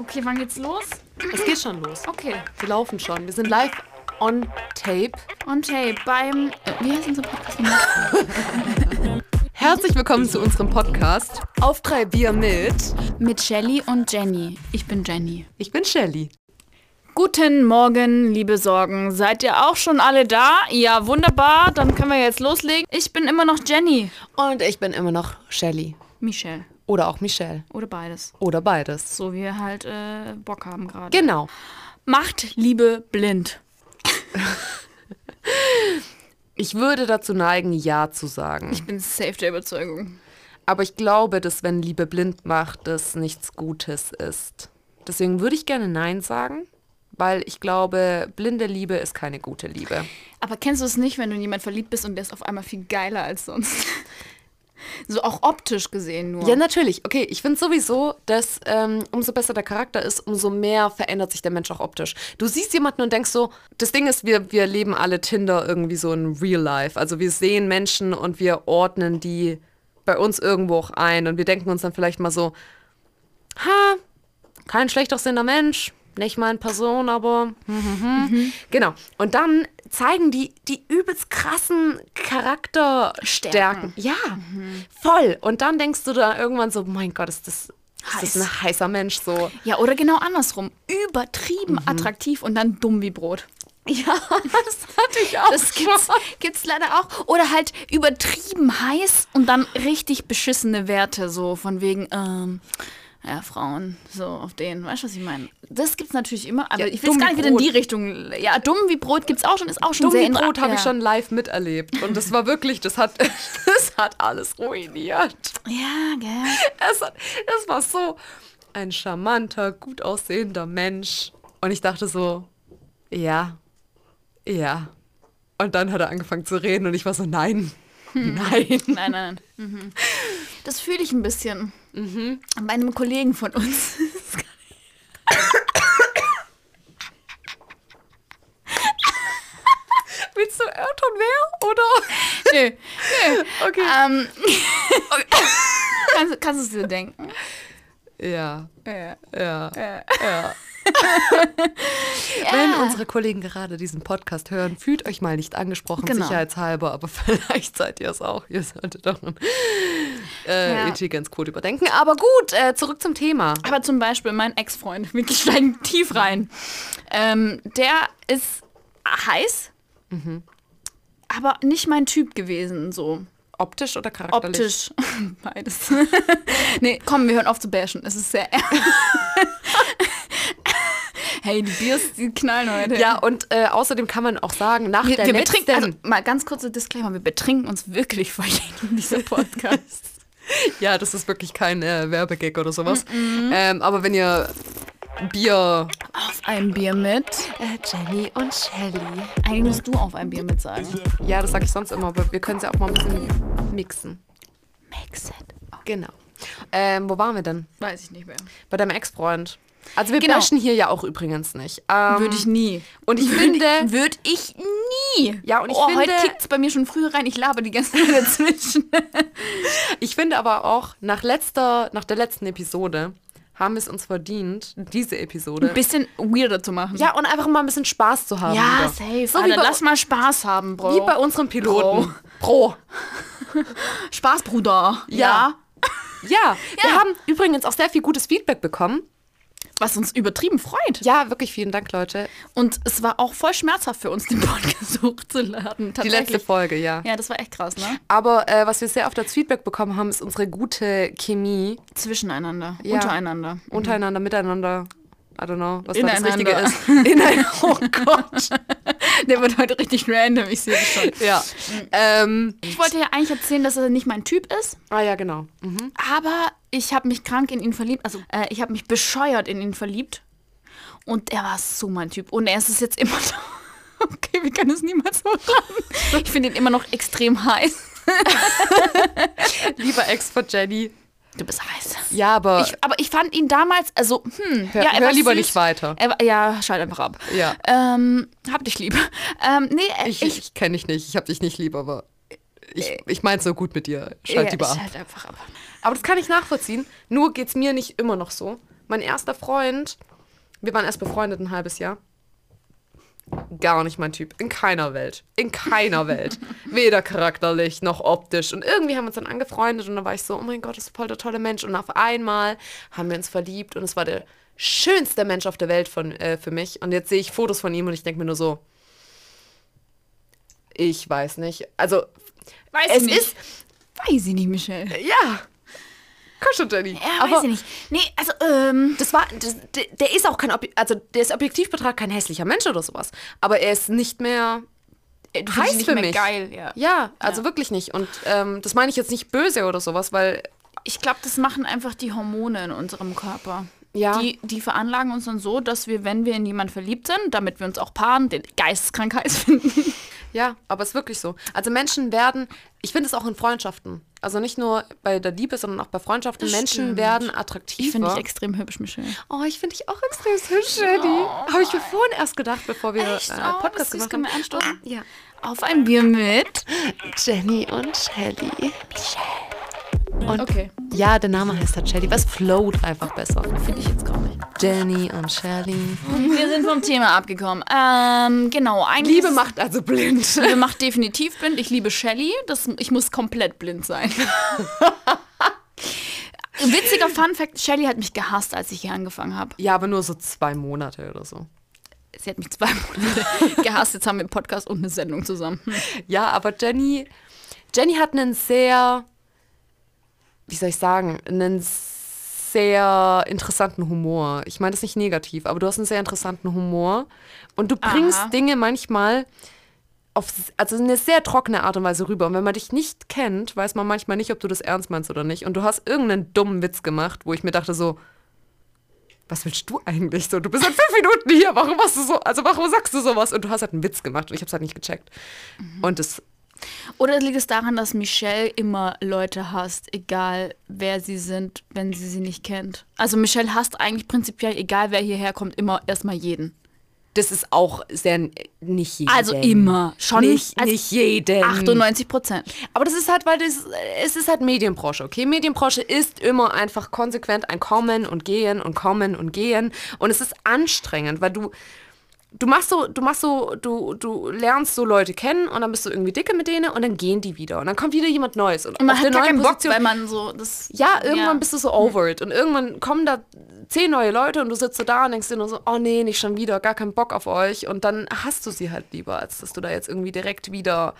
Okay, wann geht's los? Es geht schon los. Okay. Wir laufen schon. Wir sind live on tape. On tape beim. Äh, wie heißt unser Podcast? Herzlich willkommen zu unserem Podcast Auf drei Bier mit. Mit Shelly und Jenny. Ich bin Jenny. Ich bin Shelly. Guten Morgen, liebe Sorgen. Seid ihr auch schon alle da? Ja, wunderbar. Dann können wir jetzt loslegen. Ich bin immer noch Jenny. Und ich bin immer noch Shelly. Michelle. Oder auch Michelle. Oder beides. Oder beides. So wie wir halt äh, Bock haben gerade. Genau. Macht Liebe blind. Ich würde dazu neigen, Ja zu sagen. Ich bin safe der Überzeugung. Aber ich glaube, dass wenn Liebe blind macht, das nichts Gutes ist. Deswegen würde ich gerne Nein sagen, weil ich glaube, blinde Liebe ist keine gute Liebe. Aber kennst du es nicht, wenn du in jemanden verliebt bist und der ist auf einmal viel geiler als sonst? So auch optisch gesehen nur. Ja, natürlich. Okay, ich finde sowieso, dass ähm, umso besser der Charakter ist, umso mehr verändert sich der Mensch auch optisch. Du siehst jemanden und denkst so, das Ding ist, wir, wir leben alle Tinder irgendwie so in Real Life. Also wir sehen Menschen und wir ordnen die bei uns irgendwo auch ein und wir denken uns dann vielleicht mal so, ha, kein schlecht aussehender Mensch, nicht mal in Person, aber hm, hm, hm. Mhm. genau. Und dann zeigen die die übelst krassen Charakterstärken. Stärken. Ja, voll. Und dann denkst du da irgendwann so, mein Gott, ist das, ist Heiß. das ein heißer Mensch so. Ja, oder genau andersrum. Übertrieben attraktiv und dann dumm wie Brot. Ja, das hatte ich auch. Das gibt's, gibt's leider auch. Oder halt übertrieben heiß und dann richtig beschissene Werte, so von wegen, ähm, ja, Frauen, so auf den, weißt du, was ich meine? Das gibt's natürlich immer, aber Ja, ich will dumm gar wie nicht wieder in die. Richtung. Ja, dumm wie Brot gibt's auch schon, ist auch schon Dumm sehr wie in- Brot habe ich ja. schon live miterlebt. Und das war wirklich, das hat, das hat alles ruiniert. Ja, gell? Es, hat, es war so ein charmanter, gut aussehender Mensch. Und ich dachte so, ja, ja. Und dann hat er angefangen zu reden und ich war so, nein, nein. Nein, nein, nein. Mhm. Das fühle ich ein bisschen. Bei einem Kollegen von uns. Willst du Irrton wer? Oder? Nö, nö. Okay. Ähm, kannst, kannst du es dir denken? Ja, Ja. ja, Ja. ja. Wenn unsere Kollegen gerade diesen Podcast hören, fühlt euch mal nicht angesprochen, Genau. sicherheitshalber, aber vielleicht seid ihr es auch. Ihr solltet doch äh, Ja. Intelligenzcode überdenken. Aber gut, äh, zurück zum Thema. Aber zum Beispiel mein Ex-Freund, wir steigen tief rein. Ähm, der ist heiß, aber nicht mein Typ gewesen, so Optisch oder charakterlich? optisch. Beides. nee, komm, wir hören auf zu bashen. Es ist sehr. hey, die Biers, die knallen heute. Ja, und äh, außerdem kann man auch sagen, nach Wir, der wir letzten... betrinken, also mal ganz kurzer Disclaimer, wir betrinken uns wirklich vor jedem dieser Podcasts. ja, das ist wirklich kein äh, Werbegag oder sowas. Ähm, aber wenn ihr Bier... auf ein Bier mit. Äh, Jenny und Shelly. Eigentlich musst du auf ein Bier mit sagen. Ja, das sage ich sonst immer, aber wir können es ja auch mal ein bisschen mixen. Mix it. Genau. Ähm, wo waren wir denn? Weiß ich nicht mehr. Bei deinem Ex-Freund. Also wir Genau. bashen hier ja auch übrigens nicht. Ähm, Würde ich nie. Und ich finde... Würde ich nie. Ja, und ich oh, finde- heute kickt es bei mir schon früher rein. Ich laber die ganze Zeit dazwischen. Ich finde aber auch, nach, letzter, nach der letzten Episode haben wir es uns verdient, diese Episode. Ein bisschen weirder zu machen. Ja, und einfach mal ein bisschen Spaß zu haben. ja wieder. safe. So wie Alter, bei, lass mal Spaß haben, Bro. wie bei unserem Piloten. Pro. Spaß, Bruder. Ja. Ja, wir Ja. haben übrigens auch sehr viel gutes Feedback bekommen. Was uns übertrieben freut. Ja, wirklich vielen Dank, Leute. Und es war auch voll schmerzhaft für uns, den Podcast hochzuladen. Die letzte Folge, ja. Ja, das war echt krass, ne? Aber äh, was wir sehr oft als Feedback bekommen haben, ist unsere gute Chemie Zwischeneinander, Ja. untereinander. untereinander, miteinander. I don't know, was da das Richtige ist. Ineinander. Oh Gott. Der wird heute richtig random, ich sehe das schon. Ja. Ähm, Ich wollte ja eigentlich erzählen, dass er nicht mein Typ ist, ah ja, genau. Mhm. aber ich habe mich krank in ihn verliebt. Also, äh, ich habe mich bescheuert in ihn verliebt. Und er war so mein Typ. Und er ist es jetzt immer noch. Okay, wir können es niemals hochladen. Ich finde ihn immer noch extrem heiß. Lieber Ex von Jenny. Du bist heiß. Ja, aber Ich, aber ich fand ihn damals, also, hm, hör, ja, er hör war lieber süß. nicht weiter. Er ja, schalt einfach ab. Ja. Ähm, hab dich lieb. Ähm, nee, Ich, ich, ich, kenne dich nicht, ich habe dich nicht lieb, aber ich, ich meine so gut mit dir. Schalt ja, lieber ab. schalt einfach ab. Aber das kann ich nachvollziehen. Nur geht es mir nicht immer noch so. Mein erster Freund, wir waren erst befreundet ein halbes Jahr. Gar nicht mein Typ. In keiner Welt. In keiner Welt. Weder charakterlich noch optisch. Und irgendwie haben wir uns dann angefreundet und dann war ich so, oh mein Gott, das ist voll der tolle Mensch. Und auf einmal haben wir uns verliebt und es war der schönste Mensch auf der Welt von, äh, für mich. Und jetzt sehe ich Fotos von ihm und ich denke mir nur so, ich weiß nicht. Also, Weiß es ich nicht. ist, Weiß ich nicht, Michelle. ja. Komm schon, Jenny. Ja, weiß ich nicht. Nee, also, ähm. Das war, das, der, der ist auch kein, Ob also der ist objektiv betrachtet kein hässlicher Mensch oder sowas. Aber er ist nicht mehr Du findest heiß nicht für mehr mich. geil, ja. Ja, also wirklich nicht. Und ähm, das meine ich jetzt nicht böse oder sowas, weil Ich glaube, das machen einfach die Hormone in unserem Körper. Ja. Die, die veranlagen uns dann so, dass wir, wenn wir in jemanden verliebt sind, damit wir uns auch paaren, den geisteskrank heiß finden. ja, aber es ist wirklich so. Also Menschen werden, ich finde es auch in Freundschaften, also nicht nur bei der Liebe, sondern auch bei Freundschaften, Das Menschen stimmt. werden attraktiver. Ich finde dich extrem hübsch, Michelle. Oh, ich finde dich auch extrem hübsch, Jenny. Habe ich mir vorhin erst gedacht, bevor wir Echt? äh, Oh, Podcast gemacht können haben. wir anstoßen? Ja. Auf ein Bier mit. Jenny und Shelly. Und Okay. ja, der Name heißt halt Shelly. Was float einfach besser. Finde ich jetzt gar nicht. Jenny und Shelly. Wir sind vom Thema abgekommen. Ähm, genau. Eigentlich Liebe macht also blind. Liebe macht definitiv blind. Ich liebe Shelly. Das, ich muss komplett blind sein. Witziger Fun Fact: Shelly hat mich gehasst, als ich hier angefangen habe. Ja, aber nur so zwei Monate oder so. Sie hat mich zwei Monate gehasst. Jetzt haben wir einen Podcast und eine Sendung zusammen. Ja, aber Jenny, Jenny hat einen sehr, wie soll ich sagen, einen sehr interessanten Humor. Ich meine das nicht negativ, aber du hast einen sehr interessanten Humor und du bringst Aha. Dinge manchmal auf also eine sehr trockene Art und Weise rüber. Und wenn man dich nicht kennt, weiß man manchmal nicht, ob du das ernst meinst oder nicht. Und du hast irgendeinen dummen Witz gemacht, wo ich mir dachte so, was willst du eigentlich so? Du bist seit fünf Minuten hier, warum machst du so, also warum sagst du sowas? Und du hast halt einen Witz gemacht und ich habe es halt nicht gecheckt. Und das Oder liegt es daran, dass Michelle immer Leute hasst, egal wer sie sind, wenn sie sie nicht kennt? Also Michelle hasst eigentlich prinzipiell, egal wer hierher kommt, immer erstmal jeden. Das ist auch sehr nicht jeden. Also immer. Schon nicht, als nicht jeden. 98 Prozent. Aber das ist halt, weil das, es ist halt Medienbranche, okay? Medienbranche ist immer einfach konsequent ein Kommen und Gehen und Kommen und Gehen. Und es ist anstrengend, weil du, du machst so, du machst so, du, du lernst so Leute kennen und dann bist du irgendwie dicke mit denen und dann gehen die wieder. Und dann kommt wieder jemand Neues. Und, Und man hat gar keinen Bock, weil man so das. ja, irgendwann Ja. bist du so over it. Und irgendwann kommen da zehn neue Leute und du sitzt so da und denkst dir nur so, oh nee, nicht schon wieder, gar keinen Bock auf euch. Und dann hast du sie halt lieber, als dass du da jetzt irgendwie direkt wieder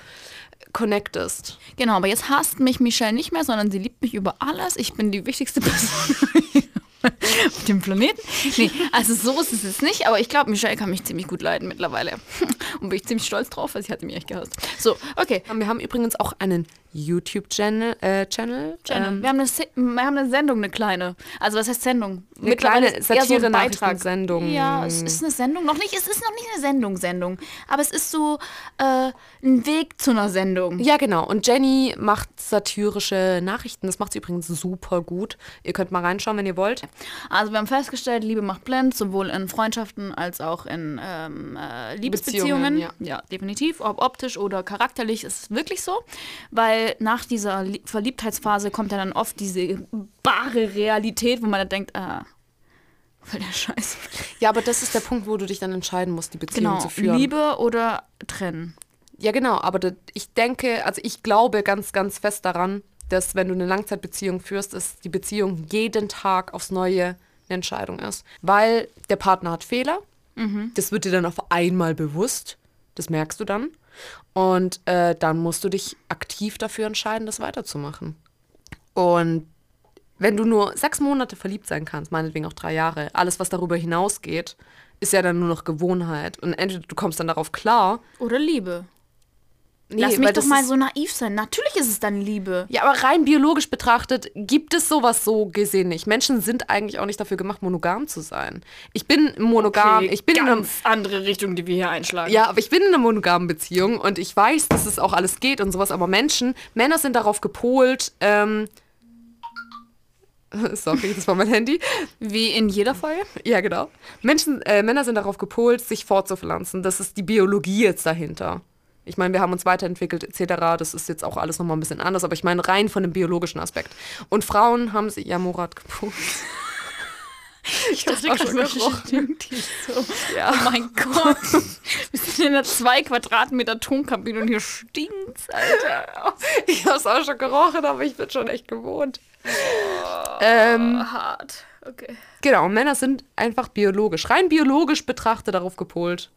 connectest. Genau, aber jetzt hasst mich Michelle nicht mehr, sondern sie liebt mich über alles. Ich bin die wichtigste Person auf dem Planeten. Nee, also so ist es jetzt nicht, aber ich glaube, Michelle kann mich ziemlich gut leiden mittlerweile. Und bin ich ziemlich stolz drauf, weil sie hatte mich echt gehasst. So, okay. Wir haben übrigens auch einen YouTube-Channel. Äh, Channel, Jenna, ähm, wir, haben eine, Se- wir haben eine Sendung, eine kleine. Also was heißt Sendung? Eine kleine eher so Satire-Nachrichtensendung. Ja, es ist eine Sendung. Noch nicht, es ist noch nicht eine Sendung, Sendung. Aber es ist so äh, ein Weg zu einer Sendung. ja, genau. Und Jenny macht satirische Nachrichten. Das macht sie übrigens super gut. Ihr könnt mal reinschauen, wenn ihr wollt. Also wir haben festgestellt, Liebe macht blind, sowohl in Freundschaften als auch in ähm, äh, Liebesbeziehungen. Beziehungen, ja. definitiv. Ob optisch oder charakterlich ist es wirklich so. Weil nach dieser Lie- Verliebtheitsphase kommt ja dann oft diese bare Realität, wo man dann denkt, ah, voll der Scheiß. Ja, aber das ist der Punkt, wo du dich dann entscheiden musst, die Beziehung Genau, zu führen. Liebe oder trennen. Ja, genau, aber da- ich denke, also ich glaube ganz, ganz fest daran, dass wenn du eine Langzeitbeziehung führst, dass die Beziehung jeden Tag aufs Neue eine Entscheidung ist. Weil der Partner hat Fehler, das wird dir dann auf einmal bewusst, das merkst du dann. Und äh, dann musst du dich aktiv dafür entscheiden, das weiterzumachen. Und wenn du nur sechs Monate verliebt sein kannst, meinetwegen auch drei Jahre, alles, was darüber hinausgeht, ist ja dann nur noch Gewohnheit. Und entweder du kommst dann darauf klar, Oder Liebe. Nee, Lass mich doch mal so naiv sein. Natürlich ist es dann Liebe. Ja, aber rein biologisch betrachtet gibt es sowas so gesehen nicht. Menschen sind eigentlich auch nicht dafür gemacht, monogam zu sein. Ich bin monogam, ich bin in einem, ganz andere Richtung, die wir hier einschlagen. ja, aber ich bin in einer monogamen Beziehung und ich weiß, dass es auch alles geht und sowas, aber Menschen, Männer sind darauf gepolt, ähm, sorry, das war mein Handy. Wie in jeder Folge. Ja, genau. Menschen, äh, Männer sind darauf gepolt, sich fortzupflanzen. Das ist die Biologie jetzt dahinter. Ich meine, wir haben uns weiterentwickelt etc. Das ist jetzt auch alles nochmal ein bisschen anders, aber ich meine rein von dem biologischen Aspekt. Und Frauen haben sich, ja, Murat gepolt. Ich dachte gerade gerochen. stimmt hier so. Ja. Oh mein Gott. Wir sind in einer zwei Quadratmeter Tonkabine und hier stinkt's, Alter. Ich habe es auch schon gerochen, aber ich bin schon echt gewohnt. Ähm, Hart. Okay. genau, Männer sind einfach biologisch, rein biologisch betrachtet darauf gepolt,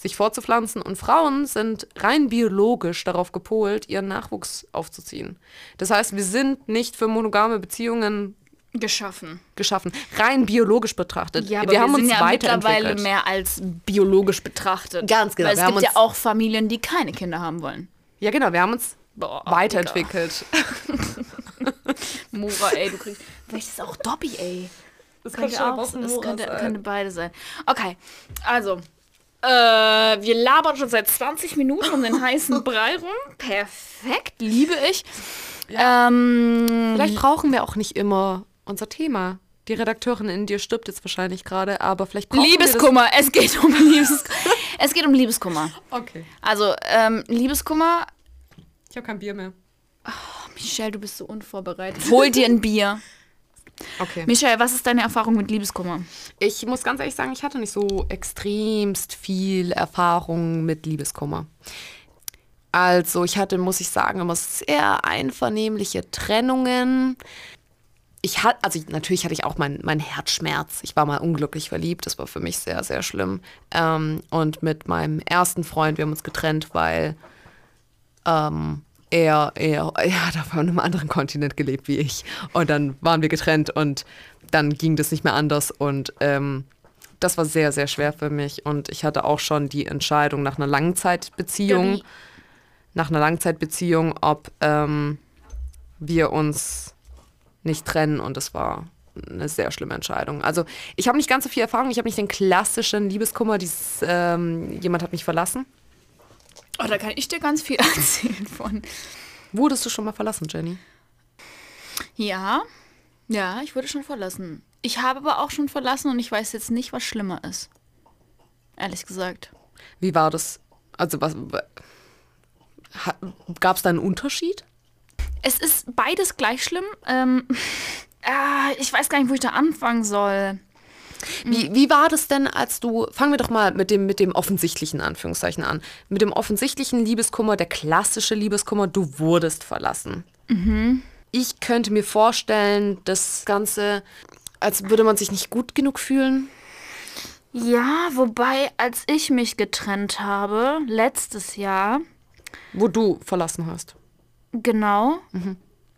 sich fortzupflanzen und Frauen sind rein biologisch darauf gepolt, ihren Nachwuchs aufzuziehen. Das heißt, wir sind nicht für monogame Beziehungen Geschaffen. geschaffen, rein biologisch betrachtet. Ja, aber wir haben sind uns ja mittlerweile mehr als biologisch betrachtet. Ganz genau, Weil es wir haben gibt ja auch Familien, die keine Kinder haben wollen. Ja, genau, wir haben uns Boah, weiterentwickelt. Mora, ey, du kriegst. Vielleicht ist es auch Dobby, ey. Das Könnte auch, das könnte, könnte beide sein. Okay, also. Äh, wir labern schon seit 20 Minuten um den heißen Brei rum. Perfekt, liebe ich. Ähm, Vielleicht brauchen wir auch nicht immer unser Thema. Die Redakteurin in dir stirbt jetzt wahrscheinlich gerade, aber vielleicht brauchen Liebeskummer, es geht um Liebes es geht um Liebeskummer. wir. Okay. Also, ähm, Liebeskummer, Ich habe kein Bier mehr. Michelle, du bist so unvorbereitet. Hol dir ein Bier. Okay. Michelle, was ist deine Erfahrung mit Liebeskummer? Ich muss ganz ehrlich sagen, ich hatte nicht so extremst viel Erfahrung mit Liebeskummer. Also ich hatte, muss ich sagen, immer sehr einvernehmliche Trennungen. Ich hatte, also ich, natürlich hatte ich auch meinen mein Herzschmerz. Ich war mal unglücklich verliebt. Das war für mich sehr, sehr schlimm. Ähm, und mit meinem ersten Freund, wir haben uns getrennt, weil ähm, er, er, er hat auf einem anderen Kontinent gelebt wie ich. Und dann waren wir getrennt und dann ging das nicht mehr anders. Und ähm, das war sehr, sehr schwer für mich. Und ich hatte auch schon die Entscheidung nach einer Langzeitbeziehung, Ja, nach einer Langzeitbeziehung, ob ähm, wir uns nicht trennen. Und das war eine sehr schlimme Entscheidung. Also ich habe nicht ganz so viel Erfahrung. Ich habe nicht den klassischen Liebeskummer, dieses ähm, jemand hat mich verlassen. Oh, da kann ich dir ganz viel erzählen von. Wurdest du schon mal verlassen, Jenny? Ja, ja, ich wurde schon verlassen. Ich habe aber auch schon verlassen und ich weiß jetzt nicht, was schlimmer ist. Ehrlich gesagt. Wie war das? Also was gab es da einen Unterschied? Es ist beides gleich schlimm. Ähm, ah, ich weiß gar nicht, wo ich da anfangen soll. Wie, wie war das denn, als du, fangen wir doch mal mit dem, mit dem offensichtlichen Anführungszeichen an, mit dem offensichtlichen Liebeskummer, der klassische Liebeskummer, du wurdest verlassen. Ich könnte mir vorstellen, das Ganze, als würde man sich nicht gut genug fühlen. Ja, wobei, als ich mich getrennt habe, letztes Jahr, Wo du verlassen hast. genau,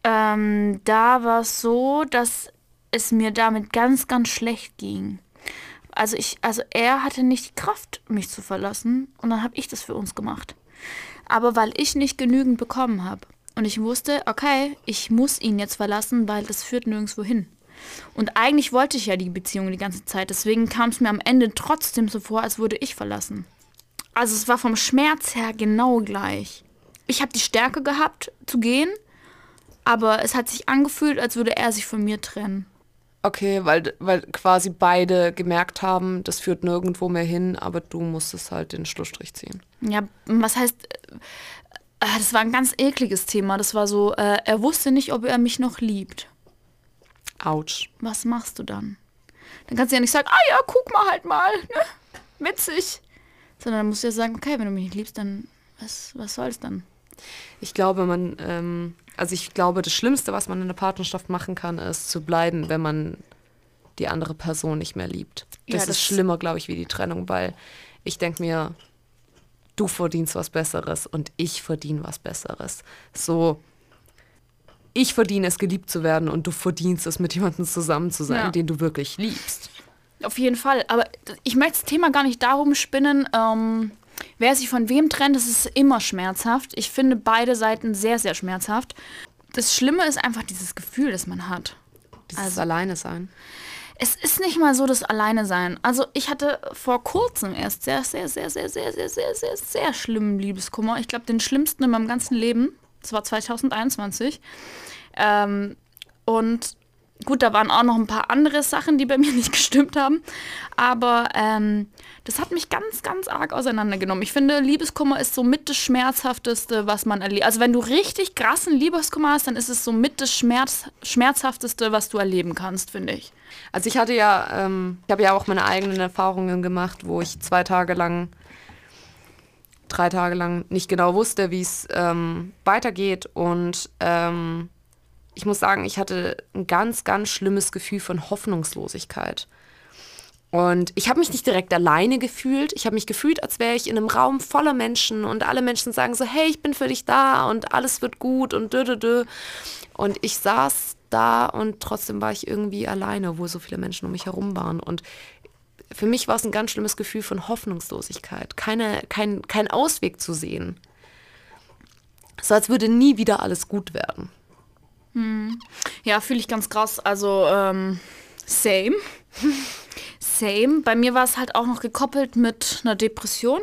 ähm, da war es so, dass es mir damit ganz, ganz schlecht ging. Also ich, also er hatte nicht die Kraft, mich zu verlassen und dann habe ich das für uns gemacht. Aber weil ich nicht genügend bekommen habe und ich wusste, okay, ich muss ihn jetzt verlassen, weil das führt nirgendwo hin. Und eigentlich wollte ich ja die Beziehung die ganze Zeit, deswegen kam es mir am Ende trotzdem so vor, als würde ich verlassen. Also es war vom Schmerz her genau gleich. Ich habe die Stärke gehabt zu gehen, aber es hat sich angefühlt, als würde er sich von mir trennen. Okay, weil, weil quasi beide gemerkt haben, das führt nirgendwo mehr hin, aber du musstest halt den Schlussstrich ziehen. Ja, was heißt, äh, äh, das war ein ganz ekliges Thema. Das war so, äh, er wusste nicht, ob er mich noch liebt. Autsch. Was machst du dann? Dann kannst du ja nicht sagen, ah ja, guck mal halt mal, ne? witzig. Sondern dann musst du ja sagen, okay, wenn du mich nicht liebst, dann was, was soll's dann? Ich glaube, man, ähm, also ich glaube, das Schlimmste, was man in der Partnerschaft machen kann, ist zu bleiben, wenn man die andere Person nicht mehr liebt. Ja, Das das- ist schlimmer, glaube ich, wie die Trennung, weil ich denke mir, du verdienst was Besseres und ich verdiene was Besseres. So, ich verdiene es, geliebt zu werden und du verdienst es, mit jemandem zusammen zu sein, Ja. den du wirklich liebst. Auf jeden Fall. Aber ich möchte das Thema gar nicht darum spinnen, ähm, wer sich von wem trennt. Das ist immer schmerzhaft. Ich finde beide Seiten sehr, sehr schmerzhaft. Das Schlimme ist einfach dieses Gefühl, das man hat. Dieses Also- Alleine sein. Es ist nicht mal so das Alleine sein. Also ich hatte vor kurzem erst sehr, sehr, sehr, sehr, sehr, sehr, sehr, sehr, sehr schlimmen Liebeskummer. Ich glaube, den schlimmsten in meinem ganzen Leben. Das war 2021. Ähm, und gut, da waren auch noch ein paar andere Sachen, die bei mir nicht gestimmt haben. Aber ähm, das hat mich ganz, ganz arg auseinandergenommen. Ich finde, Liebeskummer ist so mit das Schmerzhafteste, was man erlebt. Also wenn du richtig krassen Liebeskummer hast, dann ist es so mit das Schmerz Schmerzhafteste, was du erleben kannst, finde ich. Also ich hatte ja, ähm, ich habe ja auch meine eigenen Erfahrungen gemacht, wo ich zwei Tage lang, drei Tage lang nicht genau wusste, wie es ähm, weitergeht. Und ähm, ich muss sagen, ich hatte ein ganz, ganz schlimmes Gefühl von Hoffnungslosigkeit. Und ich habe mich nicht direkt alleine gefühlt. Ich habe mich gefühlt, als wäre ich in einem Raum voller Menschen und alle Menschen sagen so, hey, ich bin für dich da und alles wird gut und dö, dö, dö. Und ich saß da und trotzdem war ich irgendwie alleine, obwohl so viele Menschen um mich herum waren. Und für mich war es ein ganz schlimmes Gefühl von Hoffnungslosigkeit, keine, kein, kein Ausweg zu sehen. So als würde nie wieder alles gut werden. Hm. Ja, fühle ich ganz krass. Also, ähm, same. same. Bei mir war es halt auch noch gekoppelt mit einer Depression.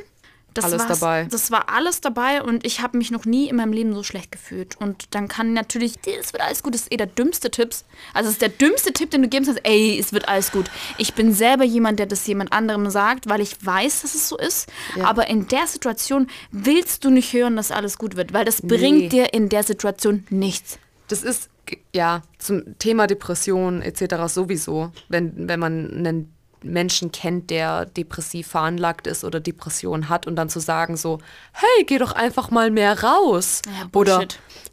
Das alles dabei. Das war alles dabei und ich habe mich noch nie in meinem Leben so schlecht gefühlt. Und dann kann natürlich, es wird alles gut, das ist eh der dümmste Tipp. Also es ist der dümmste Tipp, den du geben kannst, ey, es wird alles gut. Ich bin selber jemand, der das jemand anderem sagt, weil ich weiß, dass es so ist. Ja. Aber in der Situation willst du nicht hören, dass alles gut wird, weil das nee. bringt dir in der Situation nichts. Das ist ja zum Thema Depression etc. sowieso, wenn, wenn man einen Menschen kennt, der depressiv veranlagt ist oder Depression hat und dann zu sagen so, hey, geh doch einfach mal mehr raus. Ja, oder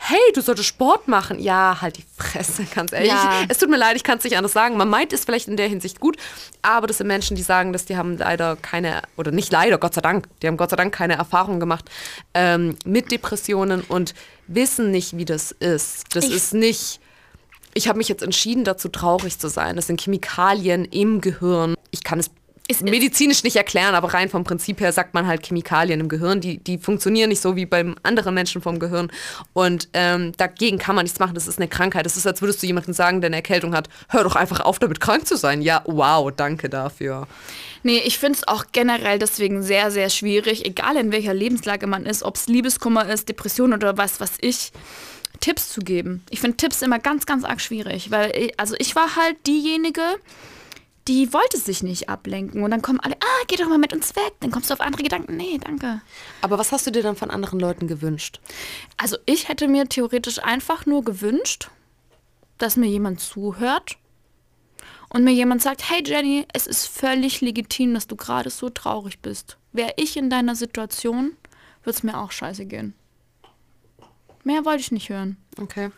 hey, du solltest Sport machen. Ja, halt die Fresse, ganz ehrlich. Ja. Es tut mir leid, ich kann es nicht anders sagen. Man meint es vielleicht in der Hinsicht gut, aber das sind Menschen, die sagen, dass die haben leider keine, oder nicht leider, Gott sei Dank, die haben Gott sei Dank keine Erfahrung gemacht ähm, mit Depressionen und wissen nicht, wie das ist. Das ich ist nicht ich habe mich jetzt entschieden, dazu traurig zu sein. Das sind Chemikalien im Gehirn. Ich kann es ist, medizinisch nicht erklären, aber rein vom Prinzip her sagt man halt Chemikalien im Gehirn, die, die funktionieren nicht so wie beim anderen Menschen vom Gehirn. Und ähm, dagegen kann man nichts machen, das ist eine Krankheit. Das ist, als würdest du jemandem sagen, der eine Erkältung hat, hör doch einfach auf, damit krank zu sein. Ja, wow, danke dafür. Nee, ich finde es auch generell deswegen sehr, sehr schwierig, egal in welcher Lebenslage man ist, ob es Liebeskummer ist, Depression oder was, was ich Tipps zu geben. Ich finde Tipps immer ganz, ganz arg schwierig, weil ich, also ich war halt diejenige, die wollte sich nicht ablenken. Und dann kommen alle, ah, geh doch mal mit uns weg. Dann kommst du auf andere Gedanken. Nee, danke. Aber was hast du dir dann von anderen Leuten gewünscht? Also ich hätte mir theoretisch einfach nur gewünscht, dass mir jemand zuhört und mir jemand sagt, hey Jenny, es ist völlig legitim, dass du gerade so traurig bist. Wäre ich in deiner Situation, würde es mir auch scheiße gehen. Mehr wollte ich nicht hören. Okay.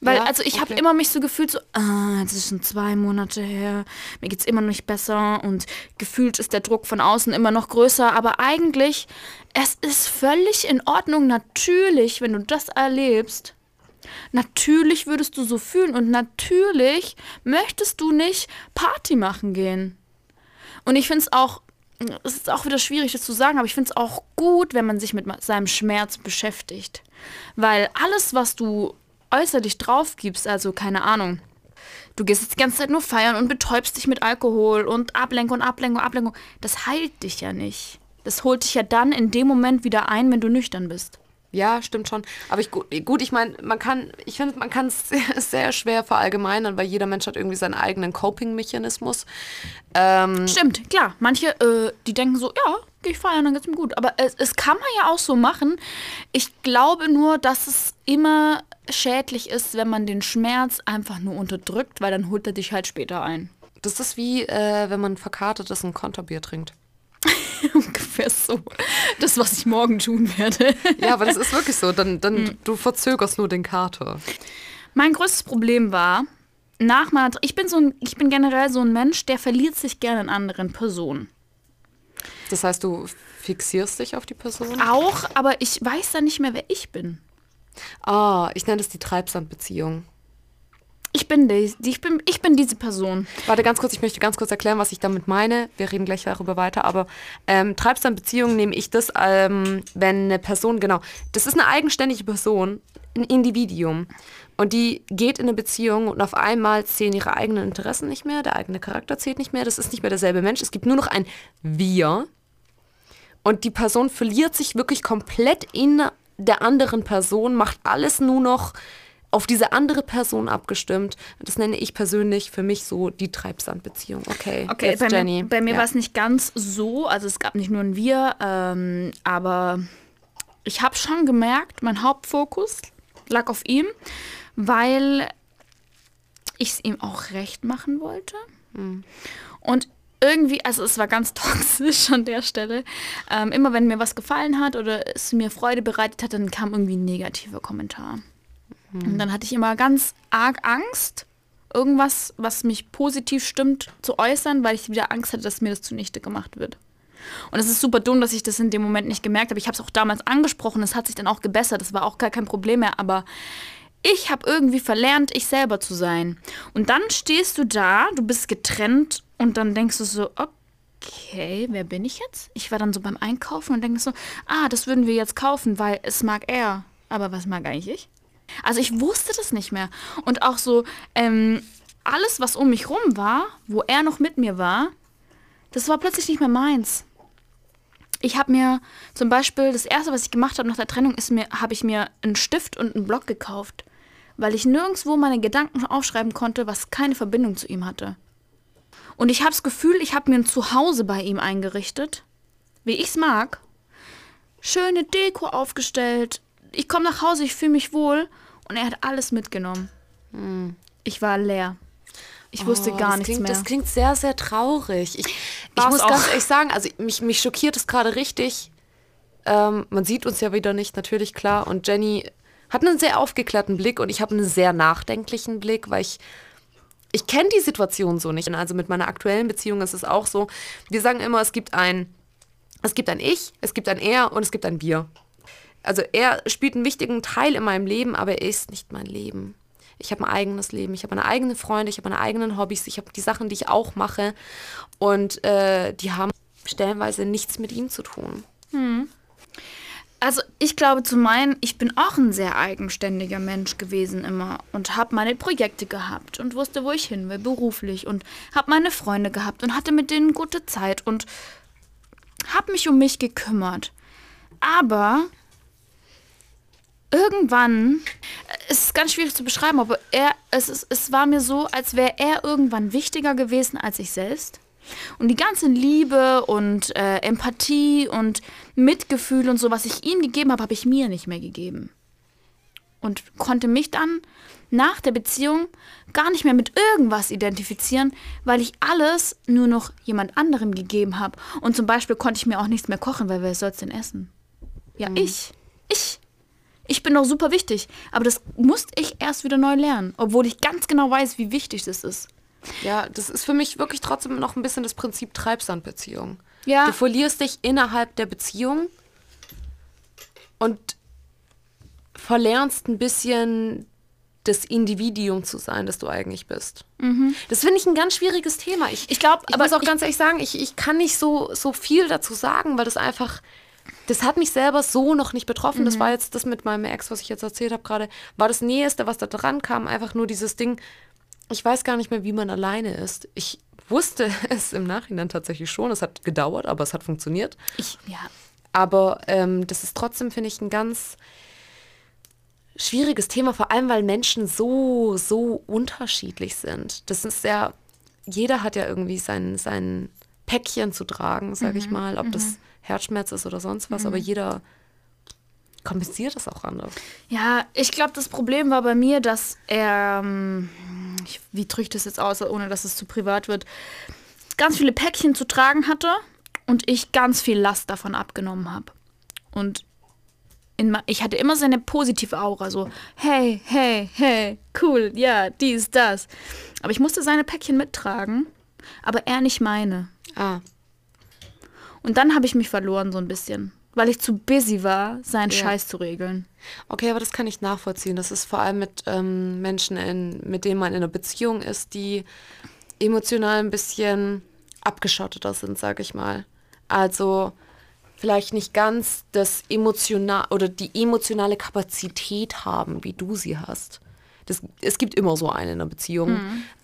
Weil, ja, also ich okay. habe immer mich so gefühlt, so, ah, es ist schon zwei Monate her, mir geht es immer noch nicht besser und gefühlt ist der Druck von außen immer noch größer, aber eigentlich, es ist völlig in Ordnung, natürlich, wenn du das erlebst. Natürlich würdest du so fühlen und natürlich möchtest du nicht Party machen gehen. Und ich finde es auch es ist auch wieder schwierig, das zu sagen, aber ich finde es auch gut, wenn man sich mit seinem Schmerz beschäftigt. Weil alles, was du äußerlich drauf gibst, also keine Ahnung, du gehst jetzt die ganze Zeit nur feiern und betäubst dich mit Alkohol und Ablenkung, Ablenkung, Ablenkung, das heilt dich ja nicht. Das holt dich ja dann in dem Moment wieder ein, wenn du nüchtern bist. Ja, stimmt schon. Aber ich, gut, ich meine, man kann, ich finde, man kann es sehr, sehr, schwer verallgemeinern, weil jeder Mensch hat irgendwie seinen eigenen Coping-Mechanismus. Ähm stimmt, klar. Manche, äh, die denken so, ja, gehe ich feiern, dann geht's mir gut. Aber es, es kann man ja auch so machen. Ich glaube nur, dass es immer schädlich ist, wenn man den Schmerz einfach nur unterdrückt, weil dann holt er dich halt später ein. Das ist wie, äh, wenn man verkartet ist und Konterbier trinkt. Ungefähr so. Das, was ich morgen tun werde. ja, aber das ist wirklich so. Dann, dann mhm. du verzögerst nur den Kater. Mein größtes Problem war, nach meiner, ich bin so ein, ich bin generell so ein Mensch, der verliert sich gerne in anderen Personen. Das heißt, du fixierst dich auf die Person? Auch, aber ich weiß dann nicht mehr, wer ich bin. Ah, ich nenne das die Treibsandbeziehung. Ich bin, die, ich, bin, ich bin diese Person. Warte ganz kurz, ich möchte ganz kurz erklären, was ich damit meine. Wir reden gleich darüber weiter, aber ähm, Treibsandbeziehung nehme ich das, ähm, wenn eine Person, genau, das ist eine eigenständige Person, ein Individuum. Und die geht in eine Beziehung und auf einmal zählen ihre eigenen Interessen nicht mehr, der eigene Charakter zählt nicht mehr, das ist nicht mehr derselbe Mensch. Es gibt nur noch ein Wir. Und die Person verliert sich wirklich komplett in der anderen Person, macht alles nur noch auf diese andere Person abgestimmt. Das nenne ich persönlich für mich so die Treibsandbeziehung. Okay, Okay, jetzt bei Jenny. mir, bei mir Ja. war es nicht ganz so. Also es gab nicht nur ein Wir, ähm, aber ich habe schon gemerkt, mein Hauptfokus lag auf ihm, weil ich es ihm auch recht machen wollte. Und irgendwie, also es war ganz toxisch an der Stelle. Ähm, immer wenn mir was gefallen hat oder es mir Freude bereitet hat, dann kam irgendwie ein negativer Kommentar. Und dann hatte ich immer ganz arg Angst, irgendwas, was mich positiv stimmt, zu äußern, weil ich wieder Angst hatte, dass mir das zunichte gemacht wird. Und es ist super dumm, dass ich das in dem Moment nicht gemerkt habe. Ich habe es auch damals angesprochen, es hat sich dann auch gebessert, das war auch gar kein Problem mehr, aber ich habe irgendwie verlernt, ich selber zu sein. Und dann stehst du da, du bist getrennt und dann denkst du so, okay, wer bin ich jetzt? Ich war dann so beim Einkaufen und denke so, ah, das würden wir jetzt kaufen, weil es mag er. Aber was mag eigentlich ich? Also ich wusste das nicht mehr. Und auch so, ähm, alles, was um mich rum war, wo er noch mit mir war, das war plötzlich nicht mehr meins. Ich habe mir zum Beispiel, das erste, was ich gemacht habe nach der Trennung, ist mir, habe ich mir einen Stift und einen Block gekauft, weil ich nirgendwo meine Gedanken aufschreiben konnte, was keine Verbindung zu ihm hatte. Und ich habe das Gefühl, ich habe mir ein Zuhause bei ihm eingerichtet, wie ich es mag. Schöne Deko aufgestellt. Ich komme nach Hause, ich fühle mich wohl und er hat alles mitgenommen. Ich war leer. Ich wusste Oh, gar nichts klingt, mehr. Das klingt sehr, sehr traurig. Ich, ich muss auch. ganz ehrlich sagen, also mich, mich schockiert es gerade richtig. Ähm, man sieht uns ja wieder nicht, natürlich klar. Und Jenny hat einen sehr aufgeklärten Blick und ich habe einen sehr nachdenklichen Blick, weil ich ich kenne die Situation so nicht. Also mit meiner aktuellen Beziehung ist es auch so. Wir sagen immer, es gibt ein, es gibt ein Ich, es gibt ein Er und es gibt ein Wir. Also er spielt einen wichtigen Teil in meinem Leben, aber er ist nicht mein Leben. Ich habe ein eigenes Leben, ich habe meine eigenen Freunde, ich habe meine eigenen Hobbys, ich habe die Sachen, die ich auch mache und äh, die haben stellenweise nichts mit ihm zu tun. Also ich glaube zu meinen, ich bin auch ein sehr eigenständiger Mensch gewesen immer und habe meine Projekte gehabt und wusste, wo ich hin will, beruflich und habe meine Freunde gehabt und hatte mit denen gute Zeit und habe mich um mich gekümmert. Aber irgendwann, es ist ganz schwierig zu beschreiben, aber er, es, ist, es war mir so, als wäre er irgendwann wichtiger gewesen als ich selbst. Und die ganze Liebe und äh, Empathie und Mitgefühl und so, was ich ihm gegeben habe, habe ich mir nicht mehr gegeben. Und konnte mich dann nach der Beziehung gar nicht mehr mit irgendwas identifizieren, weil ich alles nur noch jemand anderem gegeben habe. Und zum Beispiel konnte ich mir auch nichts mehr kochen, weil wer soll es denn essen? Ja, ich. Ich. Ich bin doch super wichtig. Aber das musste ich erst wieder neu lernen, obwohl ich ganz genau weiß, wie wichtig das ist. Ja, das ist für mich wirklich trotzdem noch ein bisschen das Prinzip Treibsandbeziehung. Ja. Du verlierst dich innerhalb der Beziehung und verlernst ein bisschen das Individuum zu sein, das du eigentlich bist. Das finde ich ein ganz schwieriges Thema. Ich, Mhm. Ich glaub, ich aber muss auch ich- ganz ehrlich sagen, ich, ich kann nicht so, so viel dazu sagen, weil das einfach, das hat mich selber so noch nicht betroffen. Mhm. Das war jetzt das mit meinem Ex, was ich jetzt erzählt habe gerade, war das Näheste, was da dran kam, einfach nur dieses Ding, ich weiß gar nicht mehr, wie man alleine ist. Ich wusste es im Nachhinein tatsächlich schon. Es hat gedauert, aber es hat funktioniert. Ich, ja. Aber ähm, das ist trotzdem, finde ich, ein ganz schwieriges Thema, vor allem weil Menschen so, so unterschiedlich sind. Das ist ja, jeder hat ja irgendwie sein, sein Päckchen zu tragen, sage ich mal, ob das Herzschmerz ist oder sonst was, aber jeder kompensiert das auch anders. Ja, ich glaube, das Problem war bei mir, dass er, ähm, ich, wie drücke ich das jetzt aus, ohne dass es zu privat wird, ganz viele Päckchen zu tragen hatte und ich ganz viel Last davon abgenommen habe. Und in, ich hatte immer seine positive Aura, so, hey, hey, hey, cool, ja, dies, das. Aber ich musste seine Päckchen mittragen, aber er nicht meine. Ah, Und dann habe ich mich verloren so ein bisschen, weil ich zu busy war, seinen Ja. Scheiß zu regeln. okay, aber das kann ich nachvollziehen. Das ist vor allem mit ähm, Menschen, in, mit denen man in einer Beziehung ist, die emotional ein bisschen abgeschotteter sind, sage ich mal. Also vielleicht nicht ganz das emotional oder die emotionale Kapazität haben, wie du sie hast. Das, es gibt immer so eine in einer Beziehung.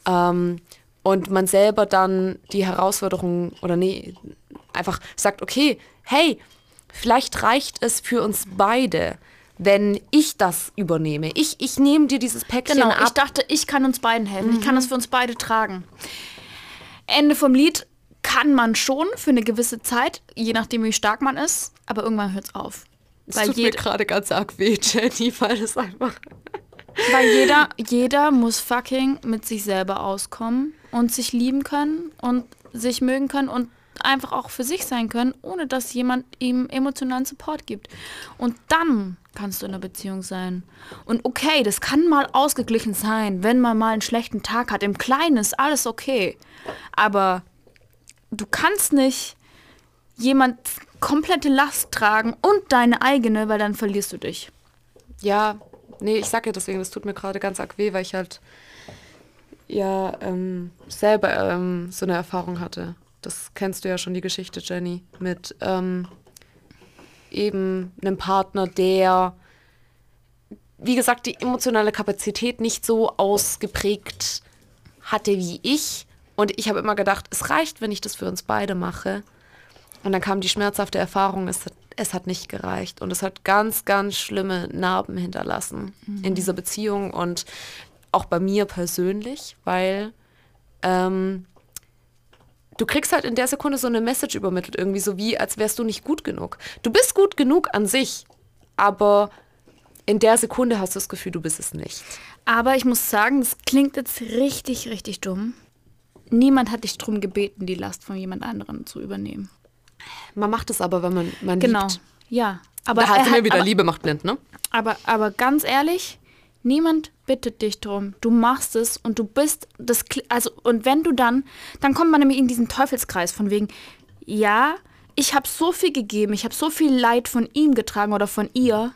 Ähm, und man selber dann die Herausforderung oder nee, einfach sagt, okay, hey, vielleicht reicht es für uns beide, wenn ich das übernehme. Ich, ich nehme dir dieses Päckchen Genau, ab. ich dachte, ich kann uns beiden helfen. Ich kann das für uns beide tragen. Ende vom Lied kann man schon für eine gewisse Zeit, je nachdem wie stark man ist, aber irgendwann hört es auf. Es Weil, tut mir gerade ganz arg weh, Jenny, weil es einfach... weil jeder, jeder muss fucking mit sich selber auskommen und sich lieben können und sich mögen können und einfach auch für sich sein können, ohne dass jemand ihm emotionalen Support gibt. Und dann kannst du in einer Beziehung sein. Und okay, das kann mal ausgeglichen sein, wenn man mal einen schlechten Tag hat. Im Kleinen ist alles okay. Aber du kannst nicht jemand komplette Last tragen und deine eigene, weil dann verlierst du dich. Ja, nee, ich sag ja deswegen, das tut mir gerade ganz arg weh, weil ich halt ja ähm, selber ähm, so eine Erfahrung hatte. Das kennst du ja schon, die Geschichte, Jenny, mit ähm, eben einem Partner, der, wie gesagt, die emotionale Kapazität nicht so ausgeprägt hatte wie ich. Und ich habe immer gedacht, es reicht, wenn ich das für uns beide mache. Und dann kam die schmerzhafte Erfahrung, es hat, es hat nicht gereicht. Und es hat ganz, ganz schlimme Narben hinterlassen in dieser Beziehung und auch bei mir persönlich, weil ähm, du kriegst halt in der Sekunde so eine Message übermittelt, irgendwie so wie, als wärst du nicht gut genug. Du bist gut genug an sich, aber in der Sekunde hast du das Gefühl, du bist es nicht. Aber ich muss sagen, das klingt jetzt richtig, richtig dumm. Niemand hat dich darum gebeten, die Last von jemand anderem zu übernehmen. Man macht es aber, wenn man, man Genau. liebt. Ja. Aber, Da hat hat- mir wieder aber, Liebe macht blind, ne? aber, aber ganz ehrlich, niemand bittet dich drum. Du machst es und du bist das. Also, und wenn du dann, dann kommt man nämlich in diesen Teufelskreis von wegen, ja, ich habe so viel gegeben, ich habe so viel Leid von ihm getragen oder von ihr.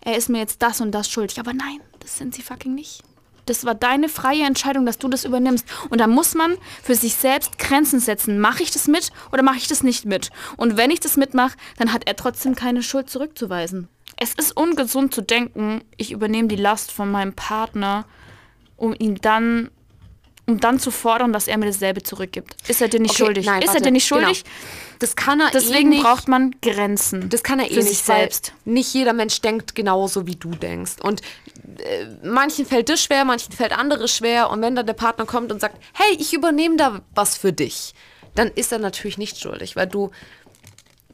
Er ist mir jetzt das und das schuldig. Aber nein, das sind sie fucking nicht. Das war deine freie Entscheidung, dass du das übernimmst. Und da muss man für sich selbst Grenzen setzen. Mache ich das mit oder mache ich das nicht mit? Und wenn ich das mitmache, dann hat er trotzdem keine Schuld zurückzuweisen. Es ist ungesund zu denken, ich übernehme die Last von meinem Partner, um ihn dann, um dann zu fordern, dass er mir dasselbe zurückgibt. Ist er dir nicht Okay, schuldig? nein, ist er warte, dir nicht schuldig? Genau. Das kann er Deswegen eh nicht. braucht man Grenzen. Das kann er eh nicht selbst. Nicht jeder Mensch denkt genauso, wie du denkst. Und äh, manchen fällt das schwer, manchen fällt anderes schwer. Und wenn dann der Partner kommt und sagt, hey, ich übernehme da was für dich, dann ist er natürlich nicht schuldig, weil du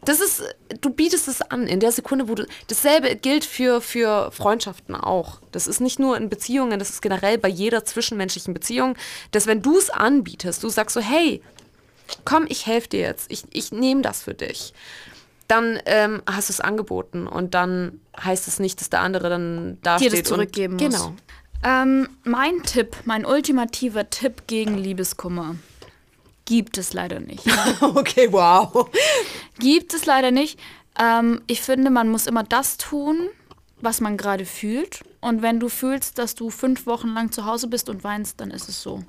das ist, du bietest es an in der Sekunde, wo du. Dasselbe gilt für, für Freundschaften auch. Das ist nicht nur in Beziehungen, das ist generell bei jeder zwischenmenschlichen Beziehung, dass wenn du es anbietest, du sagst so, hey, komm, ich helfe dir jetzt, ich, ich nehme das für dich. Dann ähm, hast du es angeboten und dann heißt es nicht, dass der andere dann da Dir steht das zurückgeben und, muss. Genau. Ähm, mein Tipp, mein ultimativer Tipp gegen Liebeskummer. Gibt es leider nicht. Okay, wow. Gibt es leider nicht. Ähm, ich finde, man muss immer das tun, was man gerade fühlt. Und wenn du fühlst, dass du fünf Wochen lang zu Hause bist und weinst, dann ist es so.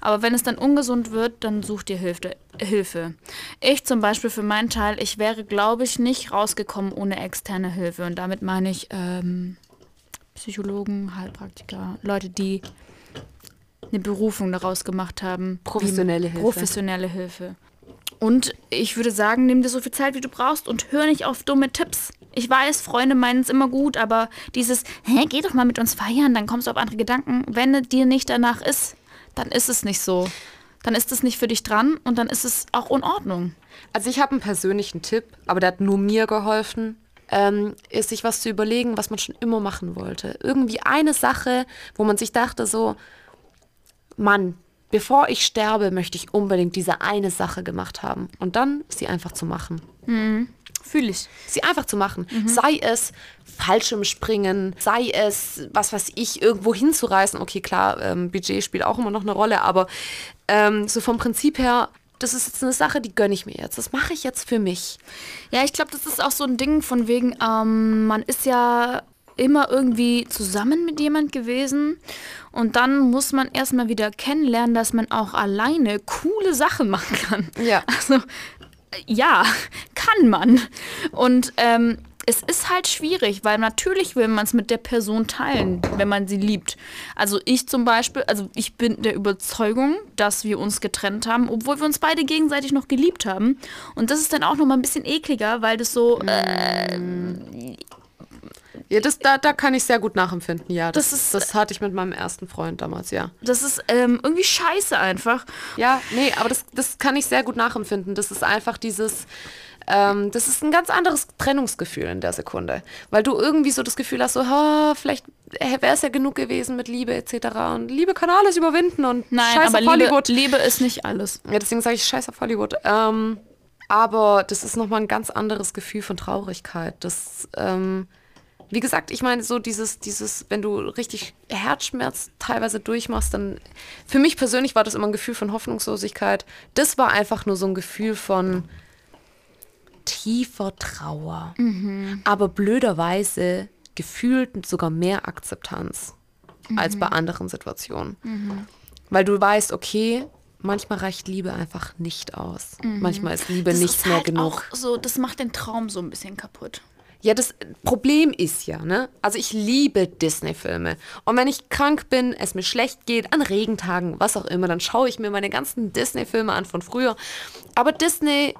Aber wenn es dann ungesund wird, dann such dir Hilfe. Hilfe. Ich zum Beispiel für meinen Teil, ich wäre, glaube ich, nicht rausgekommen ohne externe Hilfe. Und damit meine ich ähm, Psychologen, Heilpraktiker, Leute, die eine Berufung daraus gemacht haben. Professionelle Hilfe. Professionelle Hilfe. Und ich würde sagen, nimm dir so viel Zeit, wie du brauchst und hör nicht auf dumme Tipps. Ich weiß, Freunde meinen es immer gut, aber dieses, hä, geh doch mal mit uns feiern, dann kommst du auf andere Gedanken. Wenn es dir nicht danach ist, dann ist es nicht so. Dann ist es nicht für dich dran und dann ist es auch in Ordnung. Also ich habe einen persönlichen Tipp, aber der hat nur mir geholfen, ähm, ist sich was zu überlegen, was man schon immer machen wollte. Irgendwie eine Sache, wo man sich dachte so, Mann, bevor ich sterbe, möchte ich unbedingt diese eine Sache gemacht haben. Und dann sie einfach zu machen. Fühle ich. Sie einfach zu machen. Sei es Fallschirmspringen, sei es, was weiß ich, irgendwo hinzureißen. Okay, klar, ähm, Budget spielt auch immer noch eine Rolle, aber ähm, so vom Prinzip her, das ist jetzt eine Sache, die gönne ich mir jetzt. Das mache ich jetzt für mich. Ja, ich glaube, das ist auch so ein Ding von wegen, ähm, man ist ja immer irgendwie zusammen mit jemand gewesen und dann muss man erstmal wieder kennenlernen, dass man auch alleine coole Sachen machen kann. Ja. Also, ja, kann man. Und ähm, es ist halt schwierig, weil natürlich will man es mit der Person teilen, wenn man sie liebt. Also ich zum Beispiel, also ich bin der Überzeugung, dass wir uns getrennt haben, obwohl wir uns beide gegenseitig noch geliebt haben. Und das ist dann auch noch mal ein bisschen ekliger, weil das so, äh, Ja, das, da, da kann ich sehr gut nachempfinden, ja. Das, Das ist- das hatte ich mit meinem ersten Freund damals, ja. Das ist ähm, irgendwie scheiße einfach. Ja, nee, aber das, das kann ich sehr gut nachempfinden. Das ist einfach dieses, ähm, das ist ein ganz anderes Trennungsgefühl in der Sekunde. Weil du irgendwie so das Gefühl hast, so, ha, vielleicht wäre es ja genug gewesen mit Liebe etc. Und Liebe kann alles überwinden und Nein, scheiß aber auf Liebe, Hollywood. Liebe ist nicht alles. Ja, deswegen sage ich scheiß auf Hollywood. Ähm, aber das ist nochmal ein ganz anderes Gefühl von Traurigkeit. Das, ähm, wie gesagt, ich meine, so dieses, dieses, wenn du richtig Herzschmerz teilweise durchmachst, dann, für mich persönlich war das immer ein Gefühl von Hoffnungslosigkeit. Das war einfach nur so ein Gefühl von tiefer Trauer. Aber blöderweise gefühlt sogar mehr Akzeptanz als bei anderen Situationen. Weil du weißt, okay, manchmal reicht Liebe einfach nicht aus. Manchmal ist Liebe Das nichts ist mehr halt genug. Auch so, das macht den Traum so ein bisschen kaputt. Ja, das Problem ist ja, ne? Also ich liebe Disney-Filme. Und wenn ich krank bin, es mir schlecht geht, an Regentagen, was auch immer, dann schaue ich mir meine ganzen Disney-Filme an von früher. Aber Disney,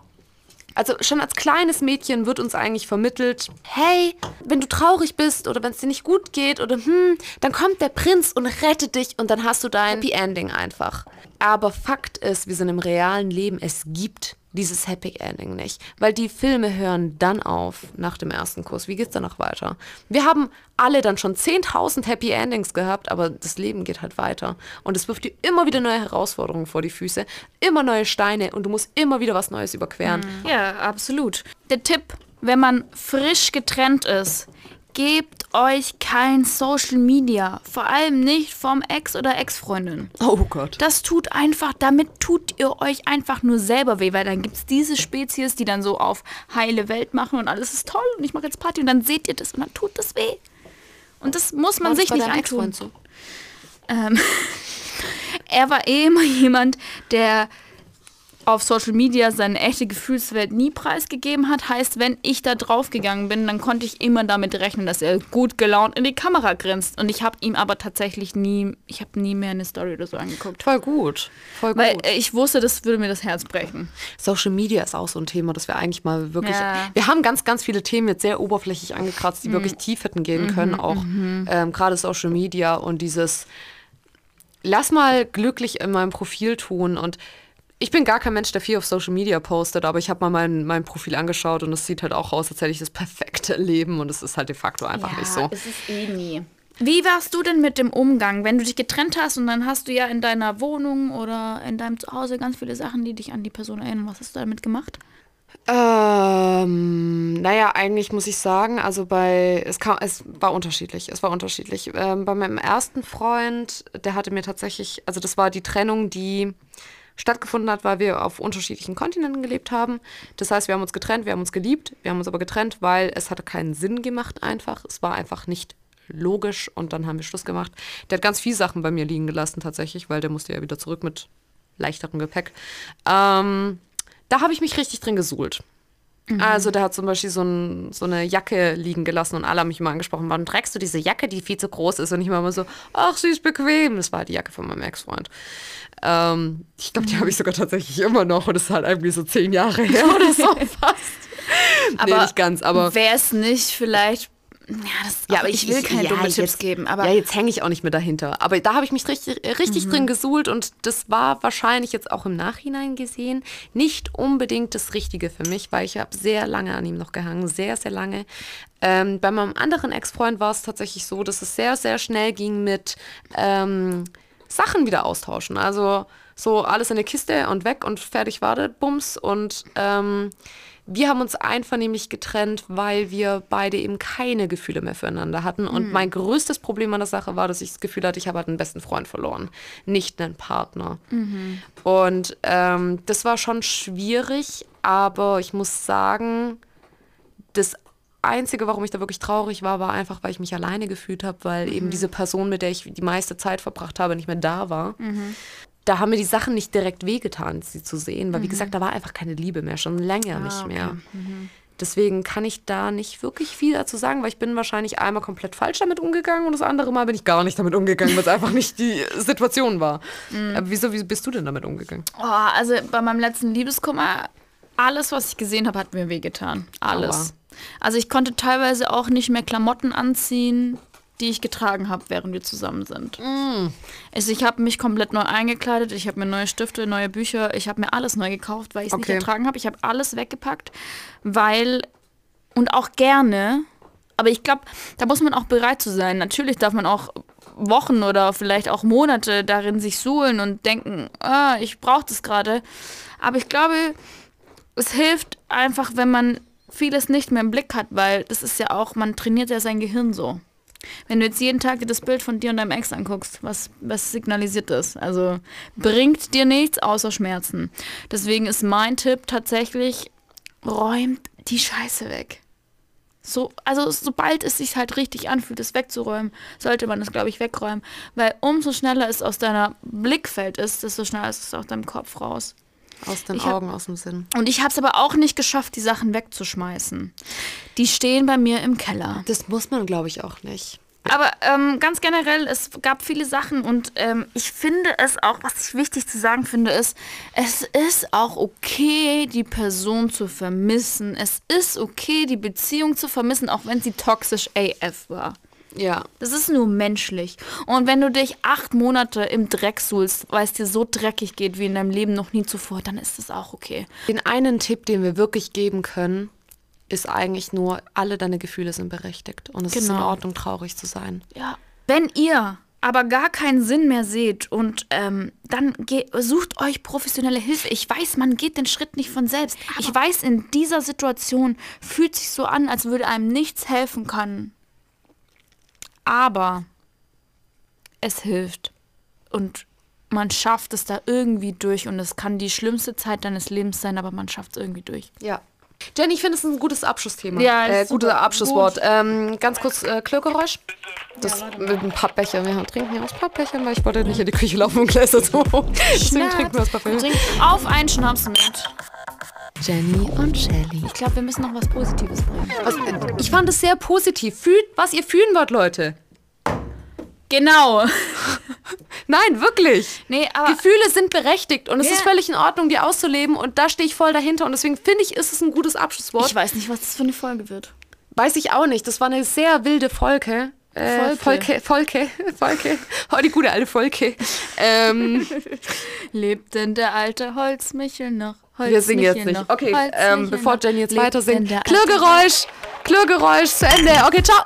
also schon als kleines Mädchen wird uns eigentlich vermittelt, hey, wenn du traurig bist oder wenn es dir nicht gut geht oder hm, dann kommt der Prinz und rettet dich und dann hast du dein Happy Ending einfach. Aber Fakt ist, wir sind im realen Leben, es gibt dieses Happy Ending nicht, weil die Filme hören dann auf nach dem ersten Kuss. Wie geht's danach weiter? Wir haben alle dann schon 10.000 Happy Endings gehabt, aber das Leben geht halt weiter und es wirft dir immer wieder neue Herausforderungen vor die Füße, immer neue Steine und du musst immer wieder was Neues überqueren. Ja, absolut. Der Tipp, wenn man frisch getrennt ist, gebt euch kein Social Media. Vor allem nicht vom Ex oder Ex-Freundin. Oh Gott. Das tut einfach, damit tut ihr euch einfach nur selber weh, weil dann gibt es diese Spezies, die dann so auf heile Welt machen und alles ist toll und ich mache jetzt Party und dann seht ihr das und dann tut das weh. Und das muss man sich nicht antun. so? Ähm, er war eh immer jemand, der auf Social Media seine echte Gefühlswelt nie preisgegeben hat. Heißt, wenn ich da draufgegangen bin, dann konnte ich immer damit rechnen, dass er gut gelaunt in die Kamera grinst. Und ich habe ihm aber tatsächlich nie, ich habe nie mehr eine Story oder so angeguckt. Voll gut. Voll Weil gut. äh, ich wusste, das würde mir das Herz brechen. Social Media ist auch so ein Thema, das wir eigentlich mal wirklich. Ja. Wir haben ganz, ganz viele Themen jetzt sehr oberflächlich angekratzt, die wirklich tief hätten gehen können, auch ähm, gerade Social Media und dieses Lass mal glücklich in meinem Profil tun und ich bin gar kein Mensch, der viel auf Social Media postet, aber ich habe mal mein, mein Profil angeschaut und es sieht halt auch aus, als hätte ich das perfekte Leben und es ist halt de facto einfach nicht so. ist es eh nie. Wie warst du denn mit dem Umgang, wenn du dich getrennt hast und dann hast du ja in deiner Wohnung oder in deinem Zuhause ganz viele Sachen, die dich an die Person erinnern? Was hast du damit gemacht? Ähm, naja, eigentlich muss ich sagen, also bei, es kam, es war unterschiedlich, es war unterschiedlich. Ähm, bei meinem ersten Freund, der hatte mir tatsächlich, also das war die Trennung, die stattgefunden hat, weil wir auf unterschiedlichen Kontinenten gelebt haben. Das heißt, wir haben uns getrennt, wir haben uns geliebt, wir haben uns aber getrennt, weil es hatte keinen Sinn gemacht einfach. Es war einfach nicht logisch und dann haben wir Schluss gemacht. Der hat ganz viele Sachen bei mir liegen gelassen tatsächlich, weil der musste ja wieder zurück mit leichterem Gepäck. Ähm, da habe ich mich richtig drin gesuhlt. Also der hat zum Beispiel so, ein, so eine Jacke liegen gelassen und alle haben mich immer angesprochen, warum trägst du diese Jacke, die viel zu groß ist? Und ich war immer so, ach, sie ist bequem. Das war die Jacke von meinem Ex-Freund. Ähm, ich glaube, die habe ich sogar tatsächlich immer noch und das ist halt irgendwie so zehn Jahre her oder so fast. nee, Aber nicht ganz, aber... Wäre es nicht vielleicht. Ja, das, aber ich, will keine ja, dummen Tipps jetzt, geben. Aber ja, jetzt hänge ich auch nicht mehr dahinter. Aber da habe ich mich richtig, richtig drin gesuhlt und das war wahrscheinlich jetzt auch im Nachhinein gesehen nicht unbedingt das Richtige für mich, weil ich habe sehr lange an ihm noch gehangen, sehr, sehr lange. Ähm, bei meinem anderen Ex-Freund war es tatsächlich so, dass es sehr, sehr schnell ging mit ähm, Sachen wieder austauschen. Also so alles in eine Kiste und weg und fertig war der Bums und ähm, wir haben uns einvernehmlich getrennt, weil wir beide eben keine Gefühle mehr füreinander hatten. Und mein größtes Problem an der Sache war, dass ich das Gefühl hatte, ich habe halt einen besten Freund verloren, nicht einen Partner. Und ähm, das war schon schwierig, aber ich muss sagen, das Einzige, warum ich da wirklich traurig war, war einfach, weil ich mich alleine gefühlt habe, weil eben diese Person, mit der ich die meiste Zeit verbracht habe, nicht mehr da war. Da haben mir die Sachen nicht direkt wehgetan, sie zu sehen, weil wie gesagt, da war einfach keine Liebe mehr, schon länger nicht mehr. Deswegen kann ich da nicht wirklich viel dazu sagen, weil ich bin wahrscheinlich einmal komplett falsch damit umgegangen und das andere Mal bin ich gar nicht damit umgegangen, weil es einfach nicht die Situation war. Aber wieso wie bist du denn damit umgegangen? Oh, also bei meinem letzten Liebeskummer, alles, was ich gesehen habe, hat mir wehgetan. Alles. Also ich konnte teilweise auch nicht mehr Klamotten anziehen, die ich getragen habe, während wir zusammen sind. Mm. Also ich habe mich komplett neu eingekleidet, ich habe mir neue Stifte, neue Bücher, ich habe mir alles neu gekauft, weil ich es Okay. nicht ertragen habe. Ich habe alles weggepackt, weil und auch gerne, aber ich glaube, da muss man auch bereit zu sein. Natürlich darf man auch Wochen oder vielleicht auch Monate darin sich suhlen und denken, ah, ich brauche das gerade. Aber ich glaube, es hilft einfach, wenn man vieles nicht mehr im Blick hat, weil das ist ja auch, man trainiert ja sein Gehirn so. Wenn du jetzt jeden Tag dir das Bild von dir und deinem Ex anguckst, was, was signalisiert das? Also bringt dir nichts außer Schmerzen. Deswegen ist mein Tipp tatsächlich, räumt die Scheiße weg. So, also sobald es sich halt richtig anfühlt, es wegzuräumen, sollte man es, glaube ich, wegräumen. Weil umso schneller es aus deiner Blickfeld ist, desto schneller ist es aus deinem Kopf raus. Aus den Ich hab- Augen, aus dem Sinn. Und ich habe es aber auch nicht geschafft, die Sachen wegzuschmeißen. Die stehen bei mir im Keller. Das muss man, glaube ich, auch nicht. Aber ähm, ganz generell, es gab viele Sachen und ähm, ich finde es auch, was ich wichtig zu sagen finde, ist, es ist auch okay, die Person zu vermissen. Es ist okay, die Beziehung zu vermissen, auch wenn sie toxisch AF war. Ja. Das ist nur menschlich. Und wenn du dich acht Monate im Dreck suhlst, weil es dir so dreckig geht wie in deinem Leben noch nie zuvor, dann ist das auch okay. Den einen Tipp, den wir wirklich geben können, ist eigentlich nur, alle deine Gefühle sind berechtigt. Und es ist in Genau. Ordnung, traurig zu sein. Ja. Wenn ihr aber gar keinen Sinn mehr seht und ähm, dann sucht euch professionelle Hilfe. Ich weiß, man geht den Schritt nicht von selbst. ich weiß, in dieser Situation fühlt sich so an, als würde einem nichts helfen können. Aber es hilft. Und man schafft es da irgendwie durch. Und es kann die schlimmste Zeit deines Lebens sein, aber man schafft es irgendwie durch. Ja. Jenny, ich finde es ein gutes Abschlussthema. Ja, äh, gutes. Abschlusswort. Ähm, ganz kurz äh, Klirrgeräusch. Das mit einem Pappbecher. Wir trinken hier aus Pappbechern, weil ich wollte nicht in die Küche laufen und Gläser zu holen. Deswegen trinken wir aus Pappbecher. Trink auf einen Schnaps mit. Jenny und Shelly. Ich glaube, wir müssen noch was Positives bringen. Also, äh, ich fand es sehr positiv. Fühlt, was ihr fühlen wollt, Leute. Genau. Nein, wirklich. Nee, aber Gefühle sind berechtigt und es Ja. ist völlig in Ordnung, die auszuleben und da stehe ich voll dahinter und deswegen finde ich, ist es ein gutes Abschlusswort. ich weiß nicht, was das für eine Folge wird. Weiß ich auch nicht. Das war eine sehr wilde Folge. Äh, Volke. Volke, Volke. Oh, die gute alte Volke. Ähm, Lebt denn der alte Holzmichel noch? wir singen jetzt nicht. noch? Okay, ähm, bevor? Jenny jetzt weiter singt. Klirrgeräusch, Klirrgeräusch zu Ende. Okay, ciao.